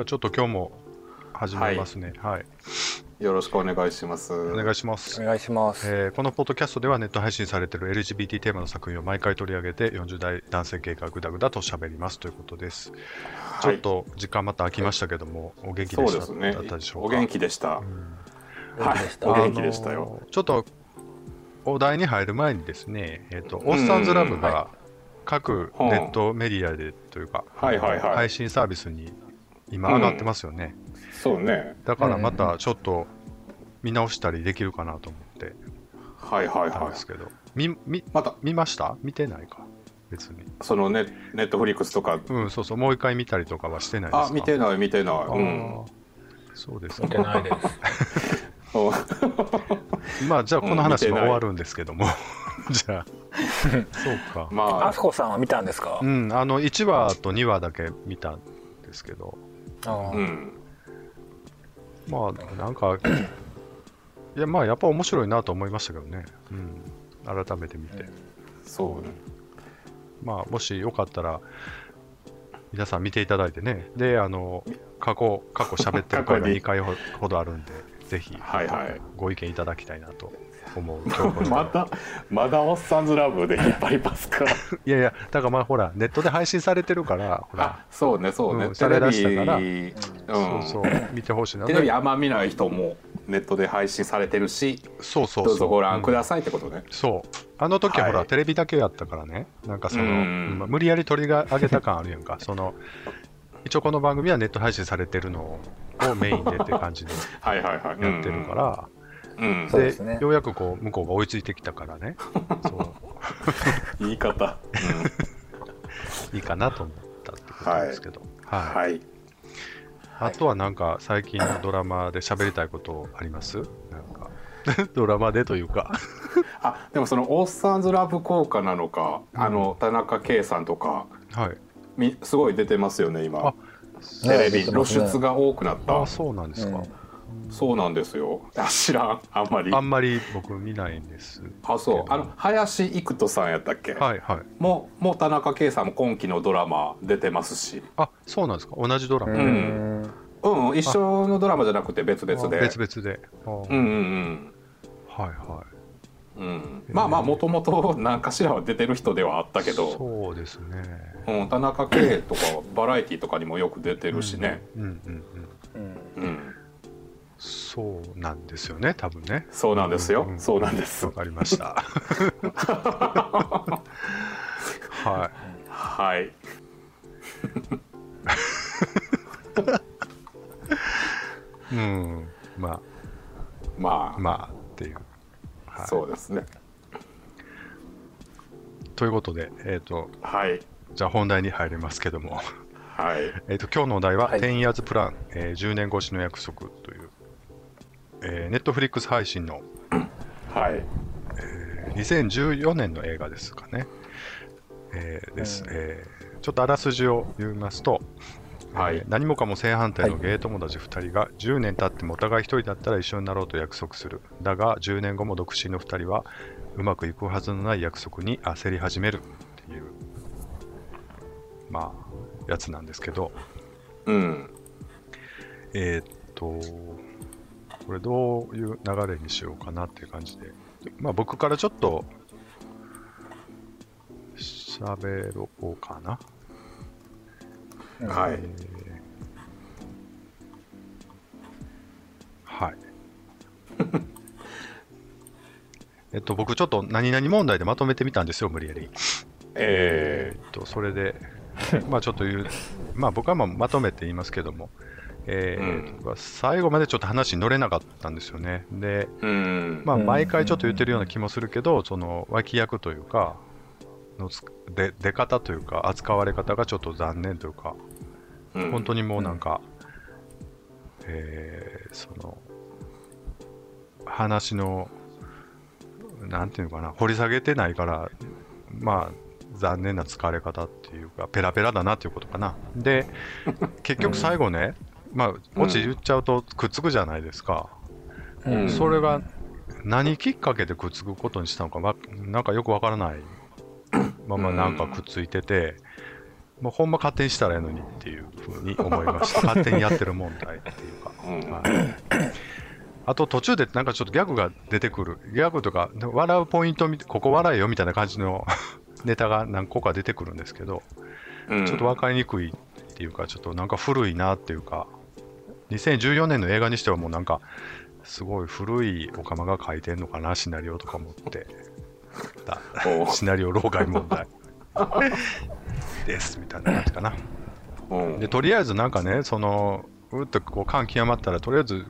ゃあちょっと今日も始めますね。はい。よろしくお願いします。お願いします。お願いします。えーこのポッドキャストではネット配信されている LGBT テーマの作品を毎回取り上げて40代男性系がぐだぐだと喋りますということです。ちょっと時間また空きましたけども、お元気でしたねだったでし。ょうか？お元気でした。うんはい元気でし。たお元気でしたよ。ちょっとお題に入る前にですね、えっ、と、オッサンズラブが各ネットメディアでというか、はいはいはい配信サービスに今上がってますよね。そうね。だからまたちょっと見直したりできるかなと思ってはいはいはたんですけど、みみまた見ました？見てないか？別に。い。そのネネットフリックスとか。うん、そうそう、もう一回見たりとかはしてないですか？あ、見てない見てない。あうん。ーそうですか見てないです。お まあ、じゃあこの話うん見てないも終わるんですけども。じゃあ、そうか。まああすこさんは見たんですか？う。ん、あの、1話と2話だけ見たんですけど、うん。まあ、なんか、いや、まあ、やっぱ面白いなと思いましたけどね。うん。改めて見て。そうね。まあ、もしよかったら、皆さん見ていただいてね。で、あの、過去、過去喋ってる回が過去に2回ほほどあるんで、ぜひ、はいはい。ご意見いただきたいなと思う まだまだおっさんずラブで引っ張りますか？いやいや、だからまあほら、ネットで配信されてるから、ほらあ、、そうねそうね。うんされだしたからテレビうんそうそう、見てほしいな。テレビあんま見ない人もネットで配信されてるし、そうそうそう。どうぞご覧くうんださいってことね。そう。あの時はほら、はいテレビだけやったからね、なんかその、うんまあ無理やり取りが上げた感あるやんか。その、一応この番組はネット配信されてるのをメインでって感じではいはいはい。やってるから、うん。そうですね。ようやくこう、向こうが追いついてきたからね、そう、言い方。いいかなと思ったってことですけど。はい。はい。あとはなんか、最近のドラマで喋りたいことあります？なんか、ドラマでというか。あでもそのオッサンズラブ効果なのか、あの田中圭さんとか。はい。みすごい出てますよね今。あテレビ露出が多くなった。あ、そうなんですか。うんそうなんですよあ知らんあんまりあんまり僕見ないんです。あそうあの林育人さんやったっけ、はいはい。もうもう田中圭さんも今期のドラマ出てますしあ、そうなんですか。同じドラマ。うあん。うんうん一緒のドラマじゃなくて別々で別々で。あうんうんはいはうんうんまあまあもともと何かしらは出てる人ではあったけい。ど、そうですね。うん、田中圭とかバラエティとかにもよく出てるしね、うんうんうん。うんうん、そうなんですよね、多分ね。そうなんですよ、うんうんそうなんです。わかりました。は はい。い。うん。ままあ、あ、まあ、っていう。はい、そうですね。ということで、えっ、と、はい。じゃあ本題に入りますけども。はい。えー、と今日のお題は、はい。10 years プラン、えー10年越しの約束という、えー、ネットフリックス配信の、はい。えー2014年の映画ですかね。えーです、うん。えーちょっとあらすじを読みますと、はい。えー何もかも正反対のはい。ゲイ友達2人が10年経ってもお互い1人だったら一緒になろうと約束する。だが10年後も独身の2人はうまくいくはずのない約束に焦り始める。っていう、まあ、やつなんですけど、うん。えーっと、これどういう流れにしようかなっていう感じで、まあ僕からちょっと喋ろうかな。はいえーはい。えっと、僕ちょっと何々問題でまとめてみたんですよ、無理やり。ええっと、それで、まあちょっと言う、まあ僕はまあまとめて言いますけども、えー最後までちょっと話に乗れなかったんですよね。で、ー、うん。まあうん。毎回ちょっと言ってるような気もするけど、その脇役というか、のつで出方というか、扱われ方がちょっと残念というか、うん。本当にもうなんか、えーその、話の、なんていうのかな、掘り下げてないから、まあ、残念な疲れ方っていうか、ペラペラだなっていうことかな。で、結局最後ね、まあ、オチ言っちゃうとくっつくじゃないですか。うんそれが何きっかけでくっつくことにしたのか、わなんかよくわからないままなんかくっついてて、もうほんま勝手にしたらいいのにっていうふうに思いました。勝手にやってる問題っていうか。うんはいあと途中でなんかちょっとギャグが出てくる。ギャグとか、笑うポイントみ、ここ笑えよみたいな感じの ネタが何個か出てくるんですけど、うんちょっと分かりにくいっていうか、ちょっとなんか古いなっていうか、2014年の映画にしてはもうなんか、すごい古いオカマが書いてんのかな、シナリオとか思ってシナリオ老害問題。ですみたいな感じかな。う。んで、とりあえずなんかね、その、うっとこう感極まったら、とりあえず、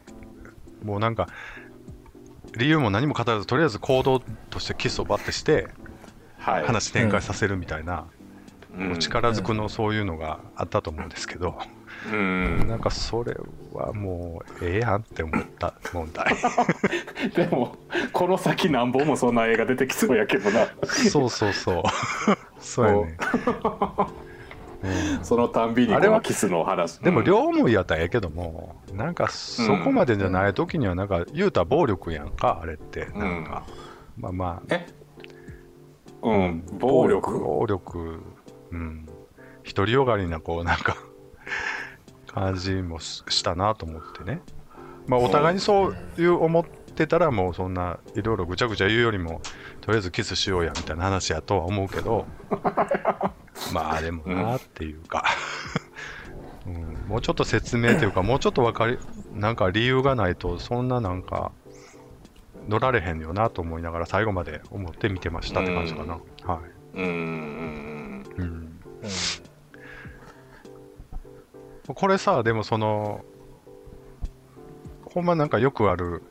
もうなんか、理由も何も語らず、とりあえず行動としてキスをバッてして、はい。話展開させるみたいな、うん。力ずくのそういうのがあったと思うんですけど、うんなんかそれはもうええやんって思った問題。でもこの先何本もそんな映画出てきそうやけどなそうそうそう。そうやね。そのたんびにあれはキスの話でもうん両思いやったらええけども、なんかそこまでじゃない時にはなんか言うたら暴力やんか、あれって。なんか、まあまあ、え？うん暴力？暴力、うん。独りよがりな、こう、なんか、感じもししたなと思ってね。まあ、お互いにそういう思ってたら、もうそんな、いろいろぐちゃぐちゃ言うよりも、とりあえずキスしようや、みたいな話やとは思うけど、まあ、でもなっていうか、うん、もうちょっと説明というか、もうちょっとわかり、なんか理由がないと、そんななんか、乗られへんよなと思いながら最後まで思って見てましたって感じかな。はい。うんうんうんうんこれさ、でもその、ほんまなんかよくある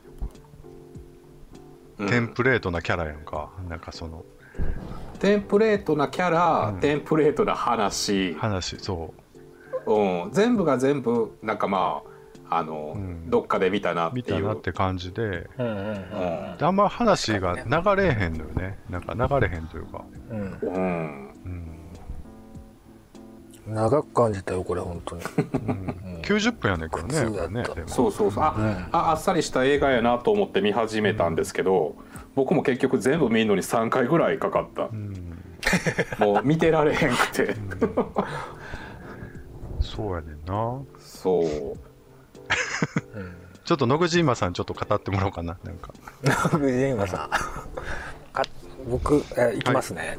うん。テンプレートなキャラやんか。なんかそのテンプレートなキャラ、うん。テンプレートな話、話、そう。ん、全部が全部なんかまああの、うん。どっかで見たなう、見っていう。たなって感じで、うんうんうんであんま話が流れへんのよね。なんか流れへんというか。うんうん。うん。長く感じたよこれ本当に。うん、90分やねんけどね、ね。そうそうそう。あ,、うん。ああっさりした映画やなと思って見始めたんですけど、僕も結局全部見るのに3回ぐらいかかった。うん、もう見てられへんくて。そうやねんな。そう。ちょっと野口今さんちょっと語ってもらおうかな。なんか。藤山さん。か僕えいきますね、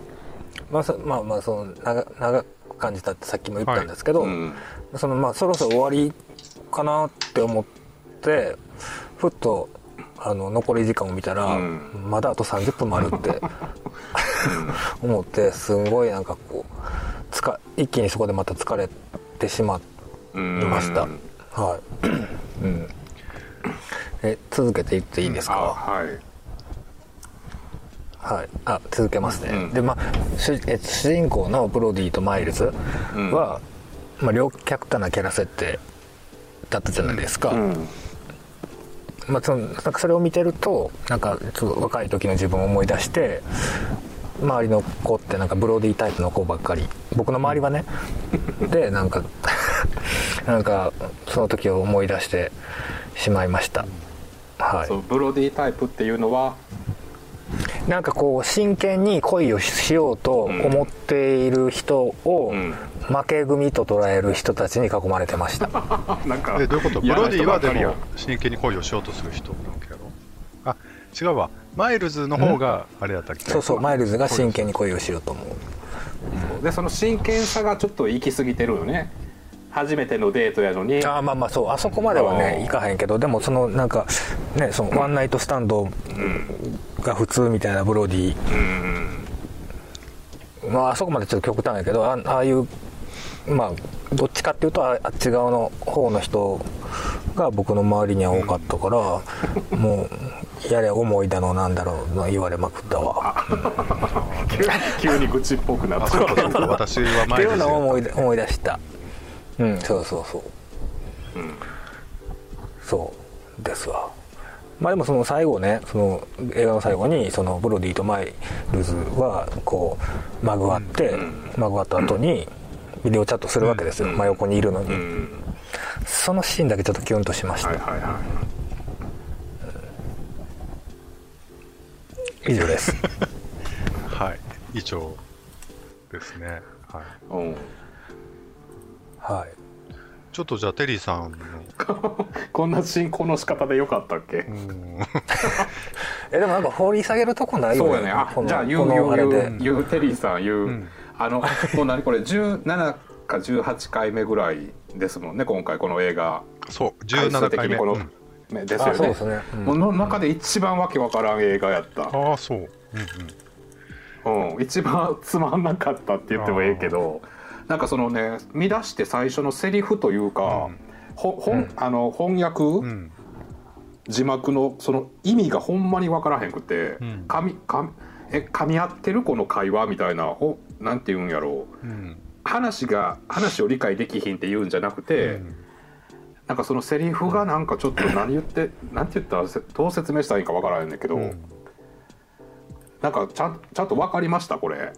まあそまあまあその長長く感じたってさっきも言ったんですけど、うん。そのまあそろそろ終わりかなって思ってふっとあの残り時間を見たら、うん。まだあと30分もあるって思ってすんごいなんかこうつか一気にそこでまた疲れてしまいうんました、はい、うん、え続けていっていいですあか、はいはい、あ続けますね、うん。でまあ主え主人公のブロディとマイルズは、まあ、両極端なキャラ設定だったじゃないですか、うん。まあ、そのなんかそれを見てるとなんかちょっと若い時の自分を思い出して周りの子ってなんかブロディタイプの子ばっかり。僕の周りはね。でなんか なんかその時を思い出してしまいました。はい。ブロディタイプっていうのはなんかこう真剣に恋をしようと思っている人をうん。負け組と捉える人たちに囲まれてました。なんかえ、どういうこと？ブロディはでも真剣に恋をしようとする人なわけやろあ、違うわ。マイルズの方があれやったっけ？そうそうマイルズが真剣に恋をしようと思う。でその真剣さがちょっと行き過ぎてるよね。初めてのデートやのに。あーまあまあそうあそこまではねうんいかへんけどでもそのなんかねその one night stand が普通みたいなブロディ。うんまああそこまでちょっと極端やけどあああいうまあどっちかっていうとああっち側の方の人が僕の周りには多かったから、もうやれ思いだのなんだろうの言われまくったわ。急急に愚痴っぽくなっあ、たそうかそうか。私はっていうのを思い出思い出した。うんそうそうそう。うん。そうですわまあでもその最後ねその映画の最後にそのブロディとマイルズはこうまぐわって、まぐわった後にビデオチャットするわけですよ、真横にいるのに、うん。そのシーンだけちょっとキュンとしました、はいはいは以上です。はい。以上ですね。はい。いう。んはいちょっとじゃあテリーさんの。こんな進行の仕方でよかったっけ？うん。えでもなんか掘り下げるとこないよそうやね。あじゃあ言うこ言う言う言うテリーさん言う、ん。あのもう何これ17か18回目ぐらいですもんね今回この映画。そう回数17回目、的にこの、うん。ねですよね。あそうですね、うん。もうの中で一番わけわからん映画やった、ああそう、うんうん、うん、一番つまんなかったって言ってもええけどなんかそのね見出して最初のセリフというか、うん。ほほんうん。あの翻訳、うん。字幕のその意味がほんまに分からへんくて、うん。かみかみえ噛み合ってるこの会話みたいなほなんて言うんやろう。うん。話が話を理解できひんって言うんじゃなくて、うん。なんかそのセリフがなんかちょっと何言って なんて言った？らせどう説明したらいいか分からへんねんけど、うん。なんかちゃんちゃんと分かりました？これ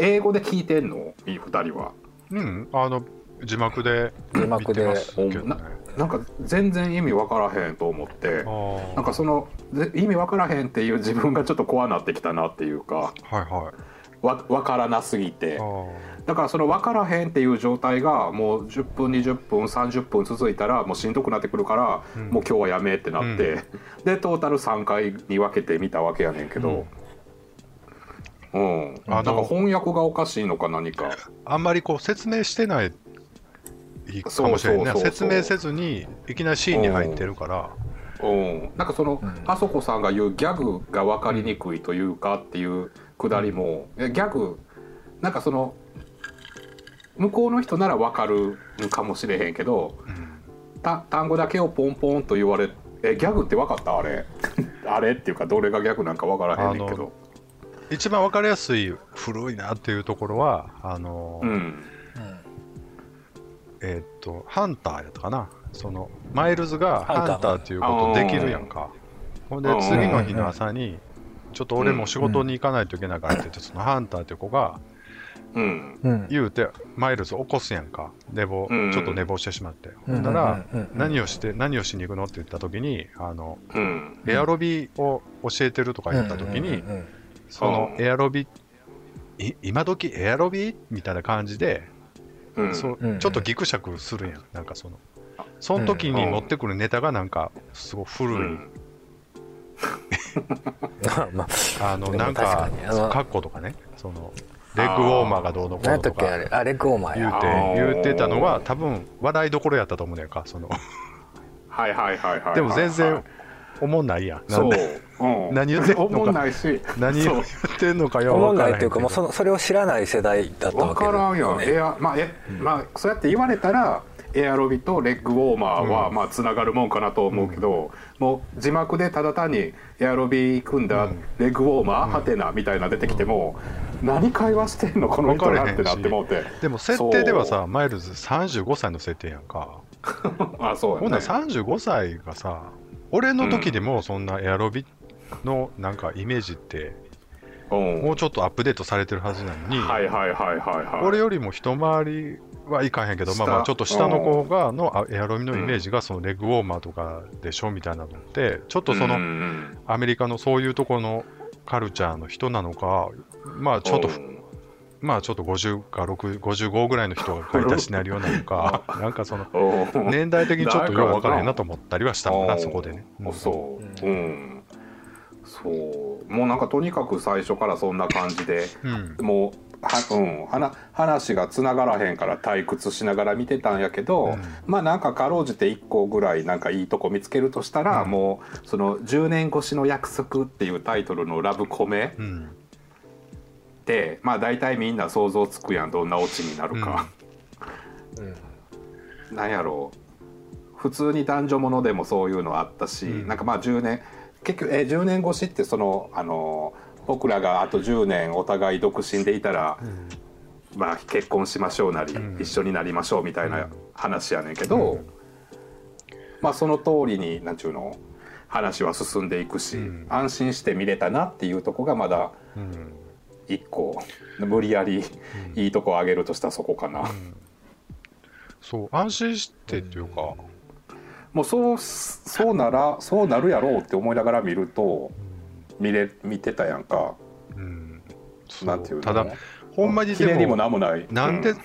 英語で聞いてんの？いい2人は。うん、あの字幕で字幕で。見てますけどね。ななんか全然意味分からへんと思って。なんかそのぜ意味分からへんっていう自分がちょっと怖なってきたなっていうか。はいはい。わ分からなすぎて。だからその分からへんっていう状態がもう10分20分30分続いたらもうしんどくなってくるから、うん。もう今日はやめってなって、でトータル3回に分けてみたわけやねんけど。うん、あのなんか翻訳がおかしいのか何か。あんまりこう説明してないかもしれな。い説明せずにいきなりシーンに入ってるから。うん、なんかその、うん。あそこさんが言うギャグが分かりにくいというかっていうくだりも、えギャグなんかその向こうの人なら分かるかもしれへんけど単語だけをポンポンと言われえギャグって分かったあれ？あれっていうかどれがギャグなんか分からへんねんけど一番わかりやすい古いなっていうところはあの、うん。えーっとハンターやったかな。そのマイルズがハンターっていうことできるやんか。ほんでうん次の日の朝にちょっと俺も仕事に行かないといけないからって言ってそのハンターっていう子が言うてマイルズ起こすやんか。寝坊うん。ちょっと寝坊してしまって。うん。ほんなら何をして何をしに行くの？って言った時にあのうん。エアロビを教えてるとか言った時にそのエアロビい今時エアロビ？みたいな感じでうん。そううん。うんちょっとギクシャクするやん。なんかそのその時に持ってくるネタがなんかすごい古い、うん。まああ。のなんか確かにあのカッコとかね。そのレッグウォーマーがどうのこうのとか。れあレッグオーマーや。言うて言うてたのは多分笑いどころやったと思うねんかその。はいはいはいはいはい。でも全然思んないやそう。何言ってんのか。思んないし。何を言ってんのかよ思んないっていうかもうそのそれを知らない世代だったわ分けからんやん、ねエアまあえ、まあそうやって言われたらエアロビとレッグウォーマーは、うん。まあつながるもんかなと思うけど、もう字幕でただ単にエアロビ組んだうん。レッグウォーマー、ハテナみたいな出てきても、何会話してんのこの人らってなってもうて。でも設定ではさマイルズ35歳の設定やんか。あそうほんならやね35歳がさ俺の時でもそんなエアロビのなんかイメージってうん。もうちょっとアップデートされてるはずなのに、はいはいはいはいはい。俺よりも一回りはいかへんけど、まあ、まあ下ちょっと下の子がのあエアロビのイメージがそのレッグウォーマーとかでしょみたいなのってちょっとそのアメリカのそういうところのカルチャーの人なのかまあちょっとうんまあちょっと50か6 55ぐらいの人が書いたシナリオなのか。なんかそのうん年代的にちょっとよく分からへんなと思ったりはしたのかなそこでね、うん。そう。うん、そう。もうなんかとにかく最初からそんな感じでうん。もうは、うん、話話がつながらへんから退屈しながら見てたんやけど、うん。まあなんかかろうじて1個ぐらいなんかいいとこ見つけるとしたら、うん。もうその「10年越しの約束」っていうタイトルのラブコメまあ大体みんな想像つくやんどんなオチになるか。なんやろう。普通に男女ものでもそういうのあったし、うん。なんかまあ10年結局え10年越しってそのあの僕らがあと10年お互い独身でいたら、まあ、結婚しましょうなり、うん。一緒になりましょうみたいなうん。話やねんけど、うん。まあその通りになんちゅうの話は進んでいくし、うん。安心して見れたなっていうとこがまだうん一個無理やりいいとこあげるとしたらそこかな。そう安心してっていうか、もうそうそうならそうなるやろうって思いながら見ると見れ見てたやんか。うん。なんていうの？ただほんまにひねりもでもなんもない。なんで、う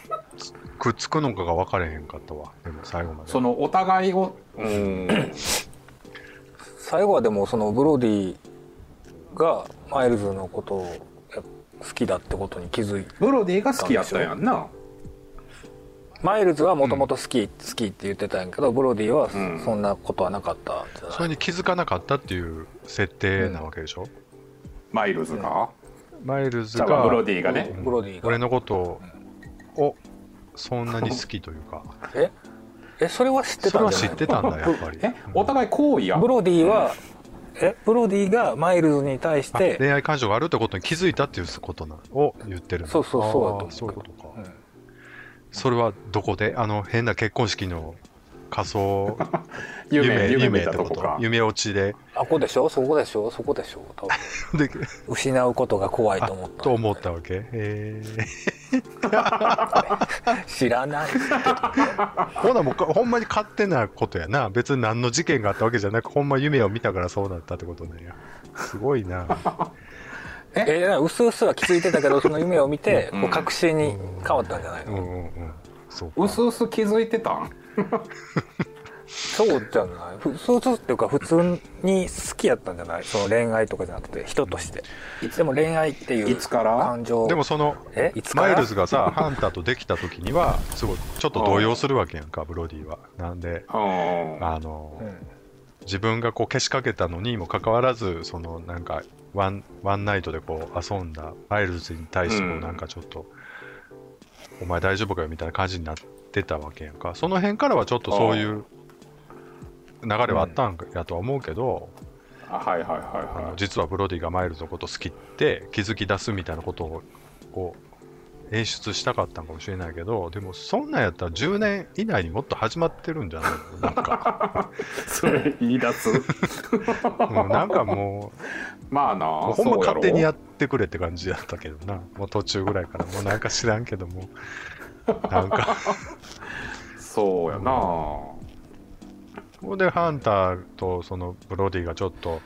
くっつくのかが分かれへんかったわ。でも最後まで。そのお互いをうん。最後はでもそのブロディがマイルズのことをや好きだってことに気づいブロディが好きやったんやんな。マイルズはもともと好き、好きって言ってたんやけどブロディはうん。そんなことはなかったじゃない？それに気づかなかったっていう設定なわけでしょ、マイルズが、マイルズじゃあがブロディがね。ブロディが。俺のことをそんなに好きというか。え？えそれは知ってそれはたんじゃない？知ってたんだやっぱり。え？お互い好意や。ブロディはえブロディがマイルズに対しあて恋愛感情があるってことに気づいたっていうことなを言ってるの？そうそうそうそういうことか、うんそれはどこで？あの変な結婚式の仮想 夢夢見ってこか夢落ちで？あここでしょ？そこでしょ？そこでしょ？多分。で失うことが怖いと思った。と思ったわけ？え 知らない。ー、ほなもうかほんまに勝手なことやな。別に何の事件があったわけじゃなくほんま夢を見たからそうなったってことなんや。すごいな。え？うすうすは気づいてたけどその夢を見て、うん。こう確信に変わったんじゃないの、うんうんうんそうか。うすうす気づいてたん？そうじゃない？ふそうすっていうか普通に好きやったんじゃない？その恋愛とかじゃなくて人として。でも恋愛っていういつから？感情。でもそのえ？いつから？マイルズがさハンターとできた時にはすごいちょっと動揺するわけやんかブロディは。なんでうんあの、うん。自分がこうけしかけたのにもかかわらずそのなんかワンワンナイトでこう遊んだマイルズに対してもうん。なんかちょっと、お前大丈夫かよみたいな感じになってたわけやんか。その辺からはちょっとそういう流れはあったんやとは思うけど、あはいはいはいはい。実はブロディがマイルズのこと好きって気づき出すみたいなことをこう演出したかったんかもしれないけどでもそんなんやったら10年以内にもっと始まってるんじゃないの？なんか。それ言い出す？もうなんかもまあなほんま勝手にやってくれって感じだったけどな。もう途中ぐらいから。もうなんか知らんけども。なんか。そうやな。ほんでハンターとそのブロディがちょっと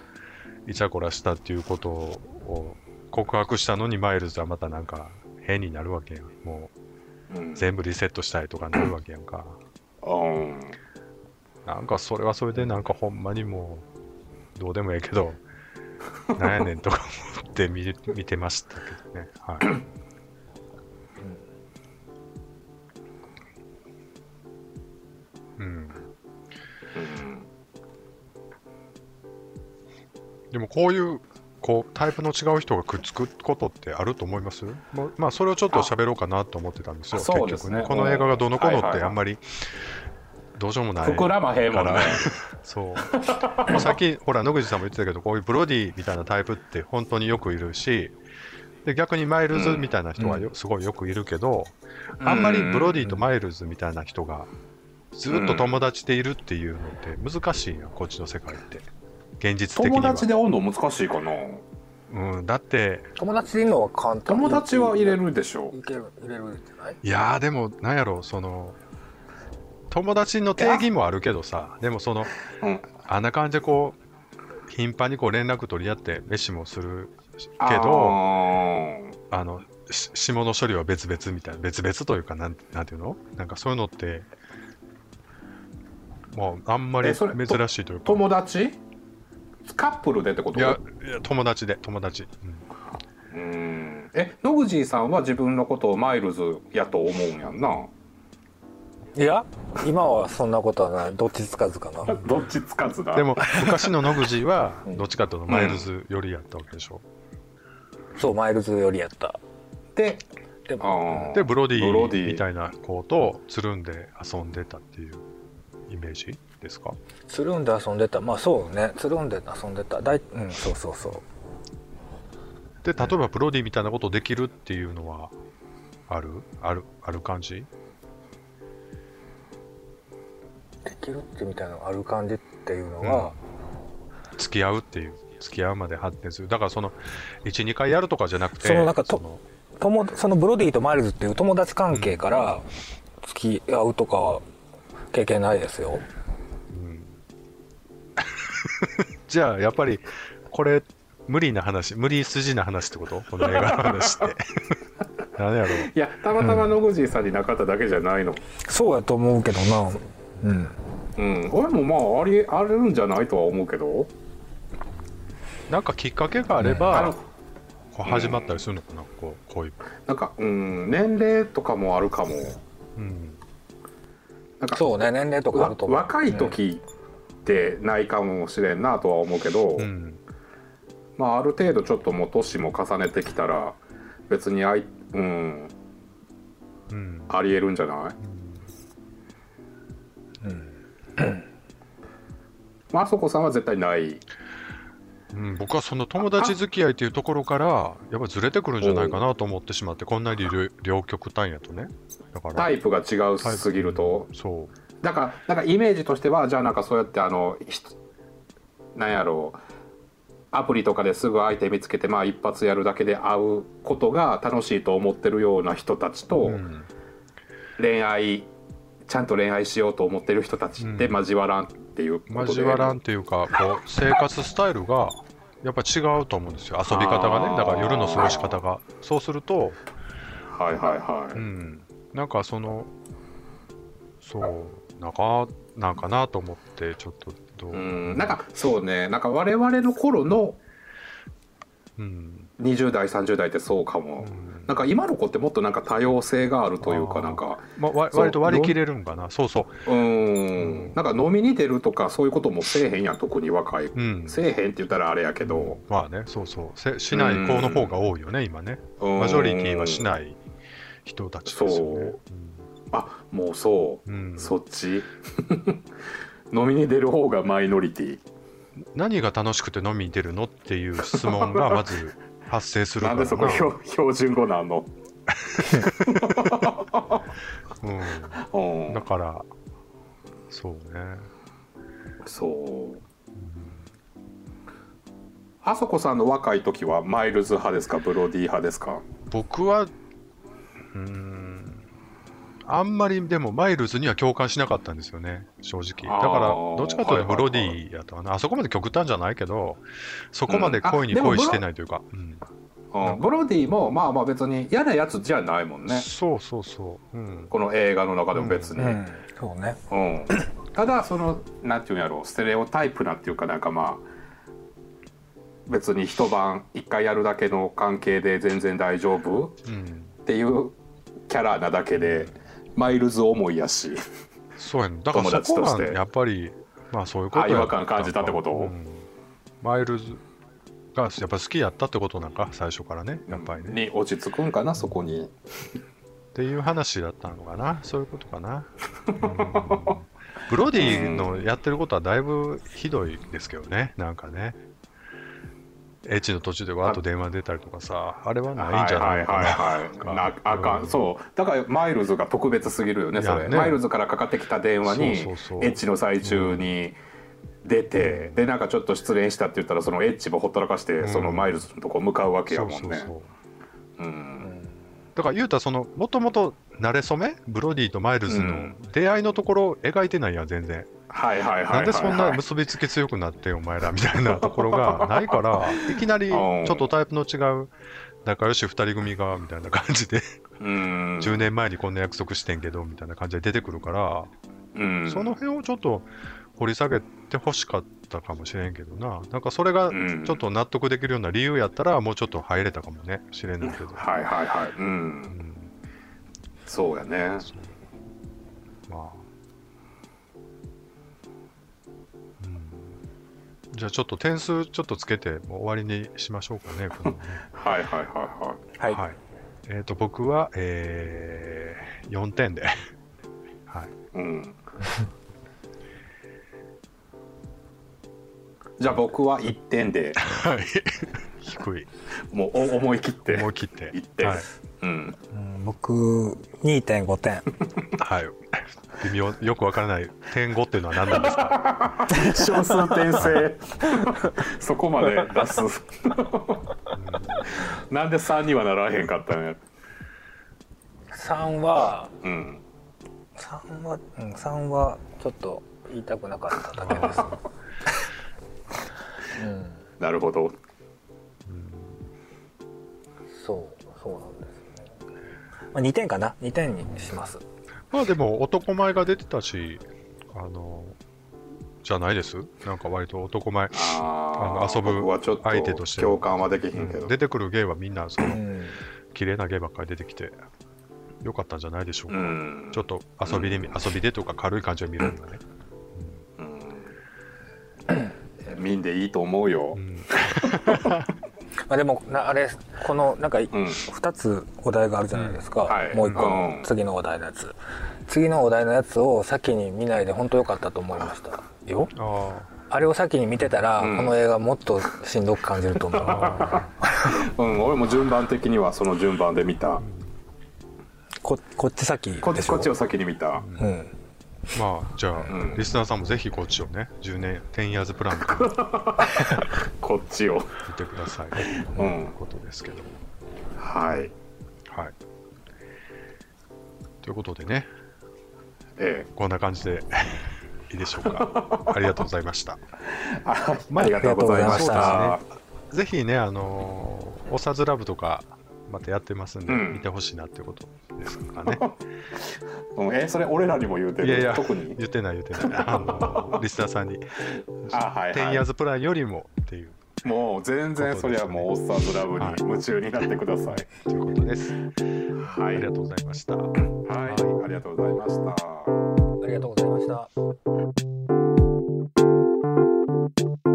イチャコラしたっていうことを告白したのにマイルズはまたなんか変になるわけやんもう全部リセットしたいとかなるわけやんか。うんなんかそれはそれでなんかほんまにもうどうでもええけどなんやねんとか思って見見てましたけどね。はい。でもこういうこうタイプの違う人がくっつくことってあると思います？まあそれをちょっと喋ろうかなと思ってたんですよすね。結局ね。この映画がどのこのってあんまりどうしようもない膨らまへんもんね。そう。もうさっきほら野口さんも言ってたけどこういうブロディみたいなタイプって本当によくいるしで逆にマイルズみたいな人はよ、すごいよくいるけど、あんまりブロディとマイルズみたいな人がずっと友達でいるっていうのって難しいやんこっちの世界って現実的には。友達で温度難しいかな。うん、だって。友達でいるのは簡単。友達は入れるでしょいける入れるんじゃない？いやーでもなんやろその友達の定義もあるけどさでもそのうん。あんな感じでこう頻繁にこう連絡取り合って飯もするけあどー。あのし下の処理は別々みたいな別々というかなんなんていうの？なんかそういうのってもうあんまりえそれ珍しいというか。友達？カップルでってこと？いやいや友達で友達、うん。うん。え野口さんは自分のことをマイルズやと思うんやんな。いや今はそんなことはない。どっちつかずかな。どっちつかずだ？でも昔の野口は うん。どっちかというとマイルズよりやったわけでしょ、そうマイルズよりやった。ででブロディみたいな子とつるんで遊んでたっていうイメージですか？つるんで遊んでた。まあそうね。つるんで遊んでた。だいうんそうそうそう。で例えばブロディみたいなことできるっていうのはある？あるある感じ？できるってみたいなのある感じっていうのは、付き合うっていう付き合うまで発展する。だからその12回やるとかじゃなくてそのなんかとその友そのブロディとマイルズっていう友達関係から付き合うとかは経験ないですよ。じゃあやっぱりこれ無理な話無理筋な話ってこと？この映画の話って。何やろう。いやたまたま野口さんになかっただけじゃないの。そうやと思うけどな。うん。うん。俺もまあありあるんじゃないとは思うけど。なんかきっかけがあれあばう始まったりするのかな？こうこういう。なんかうん。年齢とかもあるかも。うんなんかそうね年齢とかあわると若い時ってないかもしれんなとは思うけど、うん。まあある程度ちょっともう年も重ねてきたら別にあい、うん、うん。ありえるんじゃない？まああそこさんは絶対ないうん、僕はその友達付き合いっていうところからやっぱずれてくるんじゃないかなと思ってしまってこんなに両両極端やとね。だからタイプが違うすぎると。そだからなんかイメージとしてはじゃあなんかそうやってあのひなんやろうアプリとかですぐ相手見つけてまあ一発やるだけで会うことが楽しいと思ってるような人たちと、う、うん。恋愛ちゃんと恋愛しようと思ってる人たちってうん。交わらんっていう交わらんっていうかこう生活スタイルがやっぱ違うと思うんですよ。遊び方がね。だから夜の過ごし方が。そうすると、はいはいはい、うん、なんかそのそうなんかなんかなと思ってちょっとどう、うん。なんかそうね。なんか我々の頃のうん20代30代ってそうかも、うん。なんか今の子ってもっとなんか多様性があるというかなんかま、わそう割と割り切れるんかな。そうそう。うん。なんか飲みに出るとかそういうこともせえへんやん特に若い、うん。せえへんって言ったらあれやけど、まあねそうそう。せしない子の方が多いよね今ね。マジョリティはしいない人たちですよね。あもうそう、うんうん。そっち。飲みに出る方がマイノリティ。何が楽しくて飲みに出るのっていう質問がまず発生するなんでそこ標標準語なんの、ううん。ん、だからそうね。そう。あそこさんの若い時はマイルズ派ですか？ブロディ派ですか？僕はうーんあんまりでもマイルズには共感しなかったんですよね。正直。だからどっちかというとブロデはいはい。ィやったかな。あそこまで極端じゃないけどそこまで恋に恋してないというか、うん。うんブロディもまあまあ別に嫌なやつじゃないもんね。そうそうそう、うん、この映画の中でも別に、うん。そうね。うん、ただそのなんていうんやろう。ステレオタイプなっていうかなんかまあ別に一晩一回やるだけの関係で全然大丈夫うん、っていうキャラなだけでマイルズ思いやし。そうやね。だからそことがやっぱりまあそういうこと違和感感じたってこと？うん。マイルズがやっぱ好きやったってことなんか？最初からね。やっぱりね、に落ち着くんかなそこに。っていう話だったのかな？そういうことかな、うん。ブロディのやってることはだいぶひどいですけどね。なんかねエッチの途中でわーっと電話出たりとかさあれはないんじゃない？のかな、はいはいはい。はあかん、そう。だからマイルズが特別すぎるよねそれ。ね。マイルズからかかってきた電話にエッチの最中に出て、でなんかちょっと失恋したって言ったらそのエッチもほったらかして、ん。そのマイルズのとこ向かうわけやもんね。そうそうそう。うん。だから言うたらそのもともと慣れ初め？ブロディとマイルズのうん。出会いのところを描いてないやん全然。はいはいはいはい、はい、なんでそんな結びつき強くなってんお前らみたいなところが ないからいきなりちょっとタイプの違う仲良し2人組がみたいな感じでうん。10年前にこんな約束してんけどみたいな感じで出てくるからうん。その辺をちょっと掘り下げてほしかったかもしれんけどな。なんかそれがうん。ちょっと納得できるような理由やったらもうちょっと入れたかもねしれないけど、はいはいはい。うん。うん、そうやね。まじゃあちょっと点数ちょっとつけてもう終わりにしましょうかねこのね。はいはいはいははい、はい。えっ、と僕は、えー、4点で。はい。いうん。じゃあ僕は1点で。はい。低い。もうお思い切って。思い切って。1点、はい、うん。うん僕2.5点。はい、微妙よくわからない点5っていうのは何なんですか？小数点制。そこまで出す。なんで3にはならへんかったんや？3はうん。3は、うん、3はちょっと言いたくなかっただけです、うん、なるほど。そうそうなんですね。まあ、2点かな？2点にしますまあでも男前が出てたし、あの、じゃないです？なんか割と男前、あの遊ぶ僕はちょっと相手として。共感はできへんけど、出てくる芸はみんなそのうん。綺麗な芸ばっかり出てきて、よかったんじゃないでしょううか。ん。ちょっと遊びで見、遊びでとか軽い感じで見るにはね。うん。見んでいいと思うよ。う、ん まあ、でもなあれこのなんかうん。2つお題があるじゃないですか、うん。はい。もう1個うん。次のお題のやつ。次のお題のやつを先に見ないで本当良かったと思いました。よ。ああれを先に見てたら、うん。この映画もっとしんどく感じると思う。うん、俺も順番的にはその順番で見た。ここっち先こっでしょ？ちこっちを先に見た。うん。あ、まあ、じゃあ、うん。リスナーさんもぜひこっちをね、10年、10 years プランか。ら こっちを。見てください。とうん。いうことですけど。はい。はい。ということでね、ええ。こんな感じで。いいでしょうか。ありがとうございました。あまあありがとうございました。ぜひね、あのー、オサズラブとか、またやってますんで、うん、見てほしいなってこと ですかね。えん、えそれ俺らにも言うてる？いやいや特に？言ってない言ってないあの リスナーさんに「あはいはい、10 years プランよりも」っていう。もう全然、ね、そりゃもうおっさんのラブに夢中になってください。ということです。はい、ありがとうございました。はい、ありがとうございました。ありがとうございました。